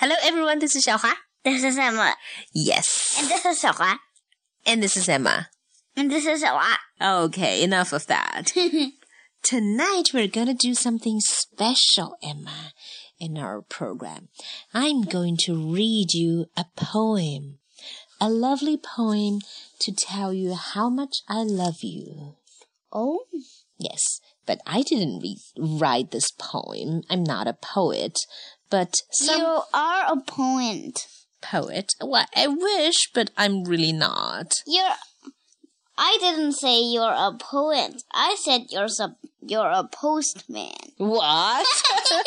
Hello, everyone. This is Xiaohua. This is Emma. Yes. And this is Xiaohua. And this is Emma. And this is Xiaohua. Okay, enough of that. Tonight we're gonna do something special, Emma, in our program. I'm going to read you a poem. A lovely poem to tell you how much I love you. Oh? Yes, but I didn't write this poem. I'm not a poet, but some you are a poet. poet. Well, I wish, but I'm really not. You're. I didn't say you're a poet. I said you're a you're a postman. What?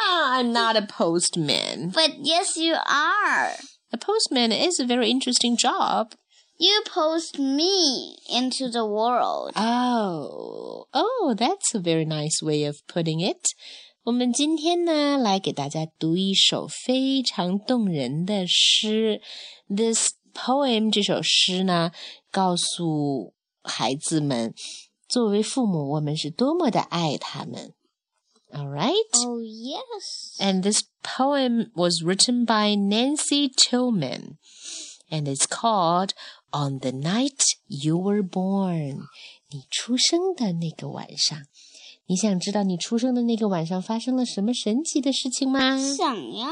Ah, I'm not a postman. But yes, you are. A postman is a very interesting job. You post me into the world. Oh, oh, that's a very nice way of putting it. 我们今天呢，来给大家读一首非常动人的诗。This poem 这首诗呢，告诉孩子们，作为父母，我们是多么的爱他们。All right. Oh yes. And this poem was written by Nancy Tillman, and it's called On the Night You Were Born. 你出生的那个晚上， 你想知道你出生的那个晚上发生了什么神奇的事情吗？想呀。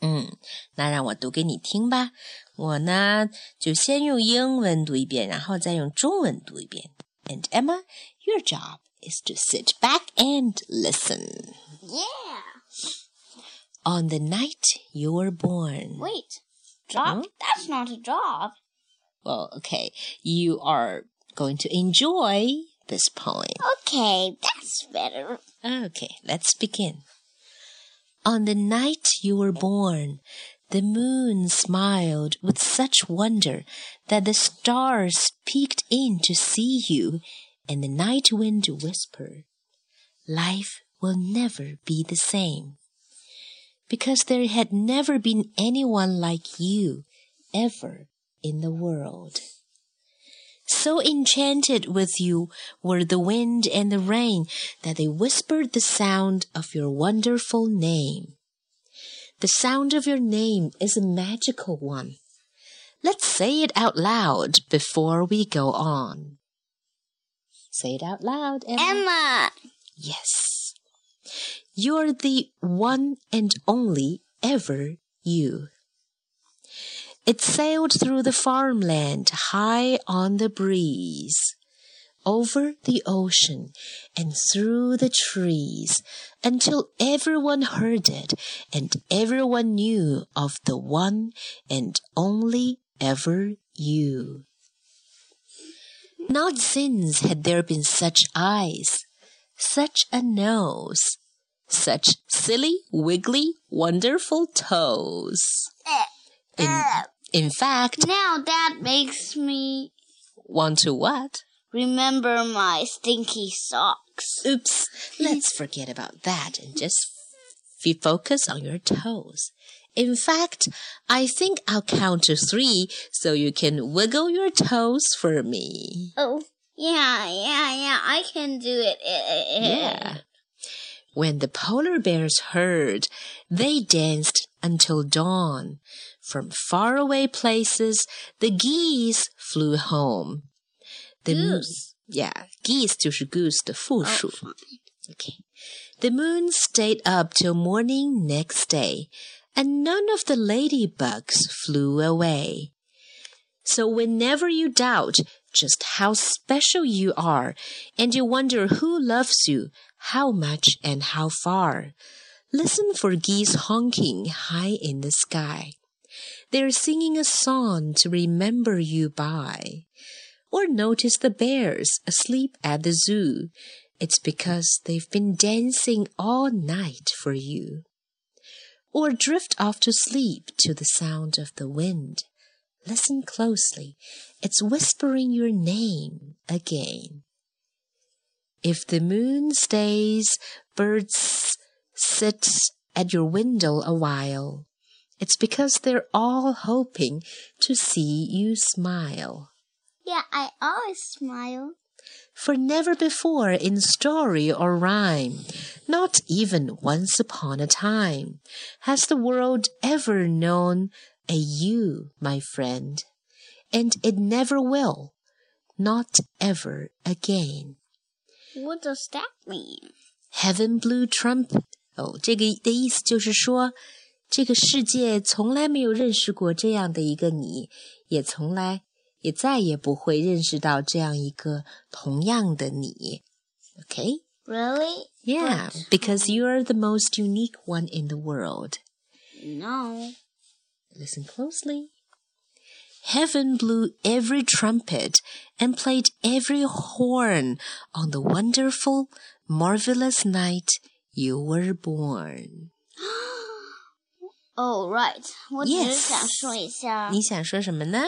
嗯，那让我读给你听吧。我呢，就先用英文读一遍，然后再用中文读一遍。And Emma, your job is to sit back and listen. Yeah. On the night you were born. Wait. Job? That's not a job. Well, okay, you are going to enjoy this poem. Okay, that's better. Okay, let's begin. On the night you were born, the moon smiled with such wonder that the stars peeked in to see you, and the night wind whispered, Life will never be the same. Because there had never been anyone like you ever in the world. So enchanted with you were the wind and the rain that they whispered the sound of your wonderful name. The sound of your name is a magical one. Let's say it out loud before we go on. Say it out loud, Emma. Emma. Yes. You're the one and only ever you. It sailed through the farmland high on the breeze, over the ocean and through the trees until everyone heard it and everyone knew of the one and only ever you. Not since had there been such eyes, such a nose, such silly, wiggly, wonderful toes. Eh, In, eh. In fact, Now that makes me want to what? remember my stinky socks. Oops, let's forget about that and just f- focus on your toes. In fact, I think I'll count to three so you can wiggle your toes for me. Oh, yeah, yeah, yeah. I can do it. Yeah. When the polar bears heard, they danced until dawn. From faraway places, the geese flew home. The moon, Goose. yeah, geese 就是 goose 的复 Oh, 数。 fine. Okay. The moon stayed up till morning next day, and none of the ladybugs flew away. So whenever you doubt just how special you are, and you wonder who loves you, how much and how far, listen for geese honking high in the sky. They're singing a song to remember you by. Or notice the bears asleep at the zoo. It's because they've been dancing all night for you. Or drift off to sleep to the sound of the wind. Listen closely. It's whispering your name again. If the moon stays, birds sit at your window a while. It's because they're all hoping to see you smile. Yeah, I always smile. For never before in story or rhyme, not even once upon a time, has the world ever known a you, my friend, and it never will, not ever again. What does that mean? Heaven blew trumpet. 哦，这个的意思就是说，这个世界从来没有认识过这样的一个你，也从来也再也不会认识到这样一个同样的你。Okay? Really? Yeah, because you're the most unique one in the world. No. Listen closely. Heaven blew every trumpet and played every horn on the wonderful, marvelous night you were born. Oh, right. 我只是想说一下，你想说什么呢？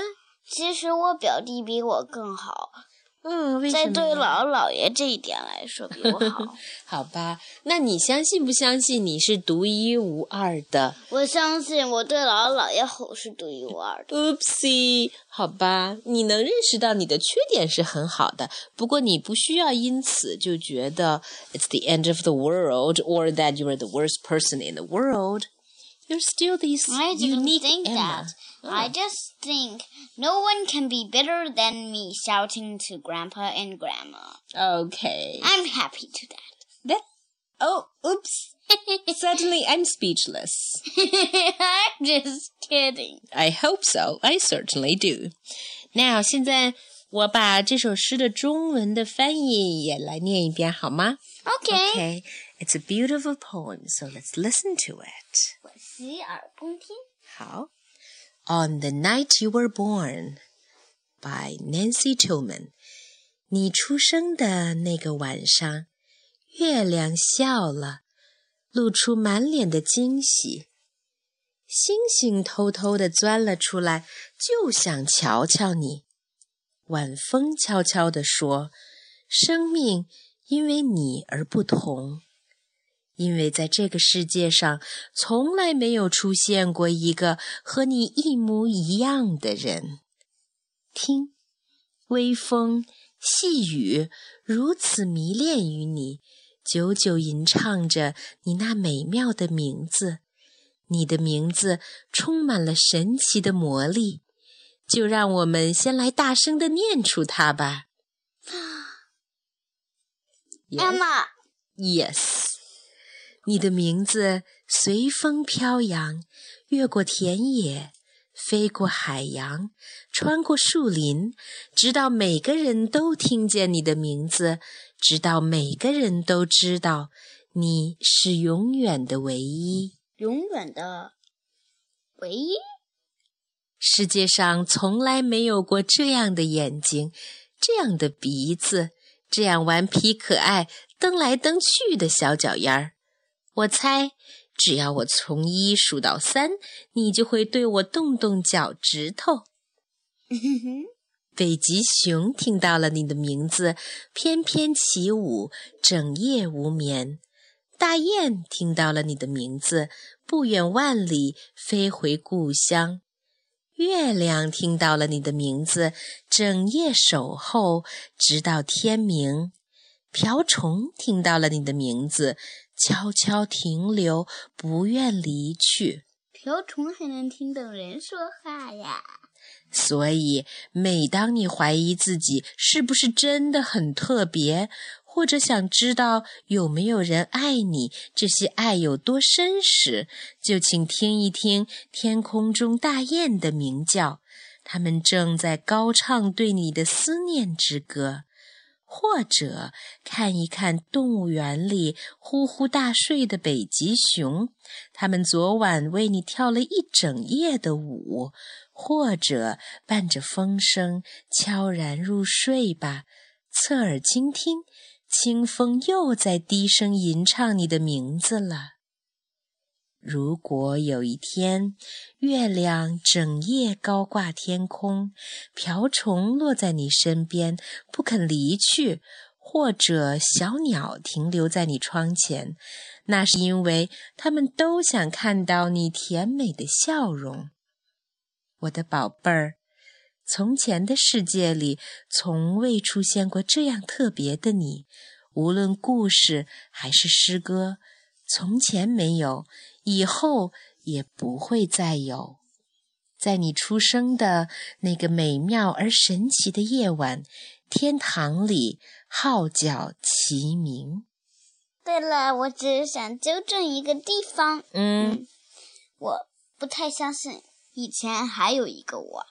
其实我表弟比我更好，嗯，为在对什么呀？姥姥姥爷这一点来说比我好。好吧，那你相信不相信你是独一无二的我相信我对姥姥姥爷吼是独一无二的。？Oopsie，好吧，你能认识到你的缺点是很好的，不过你不需要因此就觉得 it's the end of the world or that you are the worst person in the world. You're still this didn't unique Emma. that. I just think no one can be better than me shouting to Grandpa and Grandma. Okay. I'm happy to that. That. Oh, oops. Suddenly, I'm speechless. I'm just kidding. I hope so. I certainly do. Now，现在我把这首诗的中文的翻译也来念一遍好吗 Okay. Okay. It's a beautiful poem, so let's listen to it. 我洗耳恭听。好。 On the night you were born, by Nancy Tillman. 你出生的那个晚上，月亮笑了，露出满脸的惊喜。星星偷偷地钻了出来，就想瞧瞧你。晚风悄悄地说：“生命因为你而不同。”因为在这个世界上，从来没有出现过一个和你一模一样的人。听，微风、细雨如此迷恋于你，久久吟唱着你那美妙的名字。你的名字充满了神奇的魔力，就让我们先来大声的念出它吧。Yes? 你的名字随风飘扬，越过田野，飞过海洋，穿过树林，直到每个人都听见你的名字，直到每个人都知道你是永远的唯一。永远的唯一。世界上从来没有过这样的眼睛，这样的鼻子，这样顽皮可爱、蹬来蹬去的小脚丫儿。我猜，只要我从一数到三，你就会对我动动脚趾头。北极熊听到了你的名字，翩翩起舞，整夜无眠。大雁听到了你的名字，不远万里飞回故乡。月亮听到了你的名字，整夜守候，直到天明。瓢虫听到了你的名字，悄悄停留，不愿离去。瓢虫还能听懂人说话呀？所以，每当你怀疑自己是不是真的很特别，或者想知道有没有人爱你，这些爱有多深时，就请听一听天空中大雁的鸣叫，它们正在高唱对你的思念之歌。或者看一看动物园里呼呼大睡的北极熊，它们昨晚为你跳了一整夜的舞。或者伴着风声悄然入睡吧，侧耳倾听，清风又在低声吟唱你的名字了。如果有一天，月亮整夜高挂天空，瓢虫落在你身边不肯离去，或者小鸟停留在你窗前，那是因为它们都想看到你甜美的笑容。我的宝贝儿，从前的世界里从未出现过这样特别的你，无论故事还是诗歌，从前没有，以后也不会再有。在你出生的那个美妙而神奇的夜晚，天堂里号角齐鸣。对了，我只是想纠正一个地方。嗯，我不太相信以前还有一个我。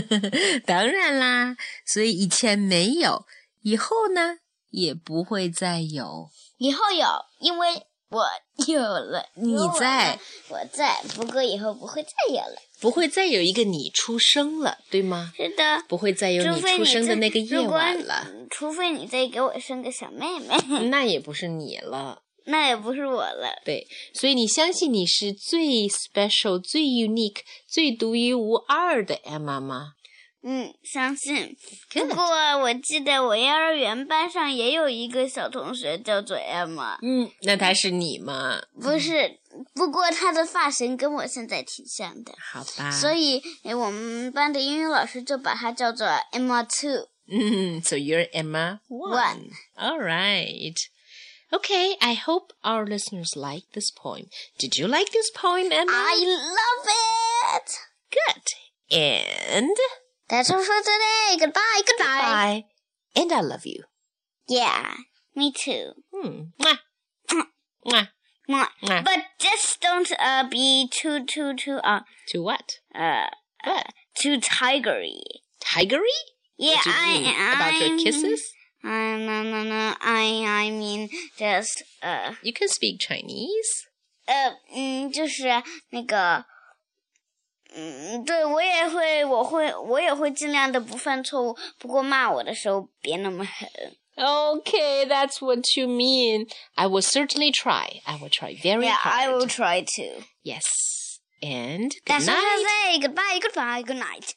当然啦，所以以前没有，以后呢也不会再有。以后有，因为我 有了。你在，我在，不过以后不会再有了。不会再有一个你出生了，对吗？是的，不会再有你出生的那个夜晚了，除非你再给我生个小妹妹，那也不是你了。那也不是我了。对，所以你相信你是最 special、最 unique、最独一无二的 Emma 吗？嗯，相信。不过我记得我幼儿园班上也有一个小同学叫做 Emma，嗯，那他是你吗？不是，不过他的发型跟我现在挺像的，好吧。所以我们班的英语老师就把他叫做 Emma Two。嗯，so you're Emma One. All right. Okay, I hope our listeners like this poem. Did you like this poem, Emma? I love it. Good. And That's all for today. Goodbye. Goodbye. bye. And I love you. Yeah, me too. Hmm. Mwah. Mwah. Mwah. Mwah. But just don't uh be too too too uh To what? uh, What? too tigery. Tigery? Yeah, what do you I mean? About your I'm- kisses? Uh, no, no, no. I, I mean, just, uh, You can speak Chinese. 呃，嗯，就是那个， 嗯，对我也会，我会，我也会尽量的不犯错误。不过骂我的时候别那么狠。 Okay, that's what you mean. I will certainly try. I will try very Yeah, hard. I will try to. Yes. And good That's what night. I say. Goodbye, goodbye, good night.